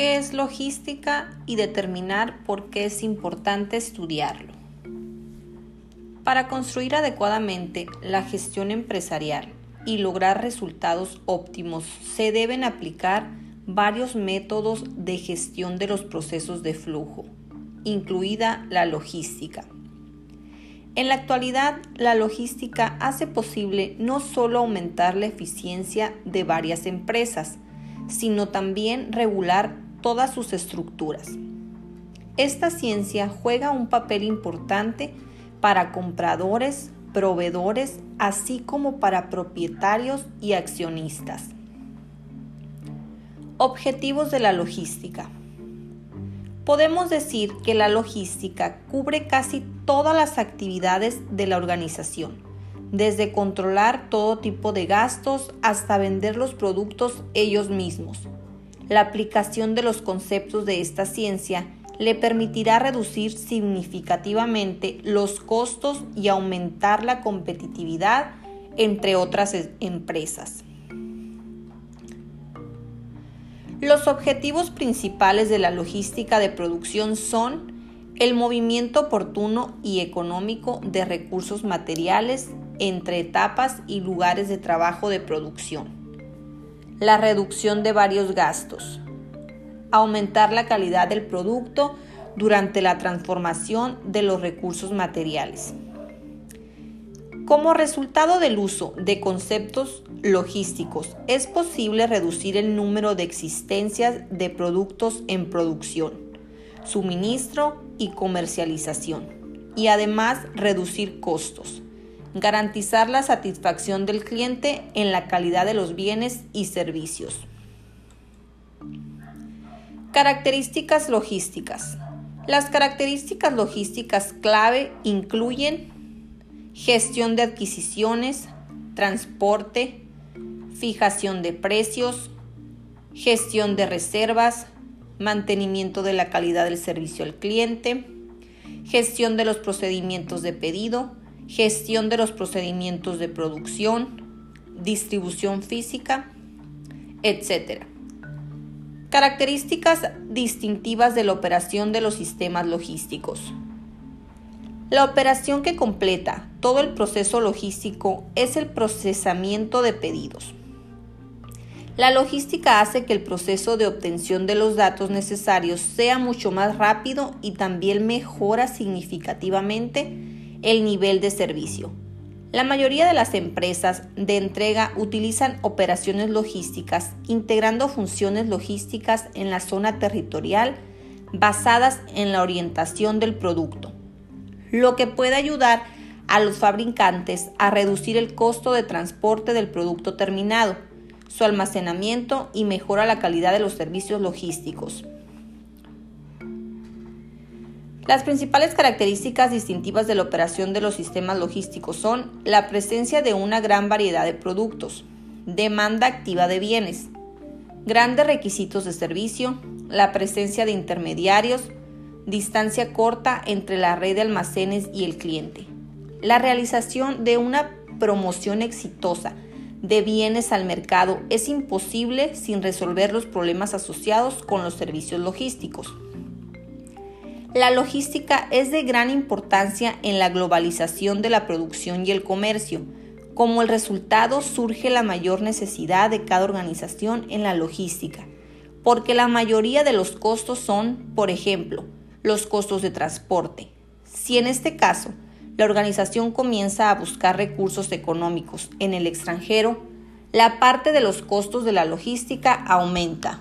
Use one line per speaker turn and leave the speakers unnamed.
qué es logística y determinar por qué es importante estudiarlo. Para construir adecuadamente la gestión empresarial y lograr resultados óptimos se deben aplicar varios métodos de gestión de los procesos de flujo, incluida la logística. En la actualidad, la logística hace posible no solo aumentar la eficiencia de varias empresas, sino también regular todas sus estructuras. Esta ciencia juega un papel importante para compradores, proveedores, así como para propietarios y accionistas. Objetivos de la logística. Podemos decir que la logística cubre casi todas las actividades de la organización, desde controlar todo tipo de gastos hasta vender los productos ellos mismos. La aplicación de los conceptos de esta ciencia le permitirá reducir significativamente los costos y aumentar la competitividad entre otras empresas. Los objetivos principales de la logística de producción son el movimiento oportuno y económico de recursos materiales entre etapas y lugares de trabajo de producción, la reducción de varios gastos, aumentar la calidad del producto durante la transformación de los recursos materiales. Como resultado del uso de conceptos logísticos, es posible reducir el número de existencias de productos en producción, suministro y comercialización, y además reducir costos, garantizar la satisfacción del cliente en la calidad de los bienes y servicios. Características logísticas. Las características logísticas clave incluyen gestión de adquisiciones, transporte, fijación de precios, gestión de reservas, mantenimiento de la calidad del servicio al cliente, gestión de los procedimientos de pedido, gestión de los procedimientos de producción, distribución física, etc. Características distintivas de la operación de los sistemas logísticos. La operación que completa todo el proceso logístico es el procesamiento de pedidos. La logística hace que el proceso de obtención de los datos necesarios sea mucho más rápido y también mejora significativamente el nivel de servicio. La mayoría de las empresas de entrega utilizan operaciones logísticas integrando funciones logísticas en la zona territorial basadas en la orientación del producto, lo que puede ayudar a los fabricantes a reducir el costo de transporte del producto terminado, su almacenamiento y mejora la calidad de los servicios logísticos. Las principales características distintivas de la operación de los sistemas logísticos son la presencia de una gran variedad de productos, demanda activa de bienes, grandes requisitos de servicio, la presencia de intermediarios, distancia corta entre la red de almacenes y el cliente, la realización de una promoción exitosa de bienes al mercado es imposible sin resolver los problemas asociados con los servicios logísticos. La logística es de gran importancia en la globalización de la producción y el comercio. Como el resultado surge la mayor necesidad de cada organización en la logística, porque la mayoría de los costos son, por ejemplo, los costos de transporte. Si en este caso la organización comienza a buscar recursos económicos en el extranjero, la parte de los costos de la logística aumenta.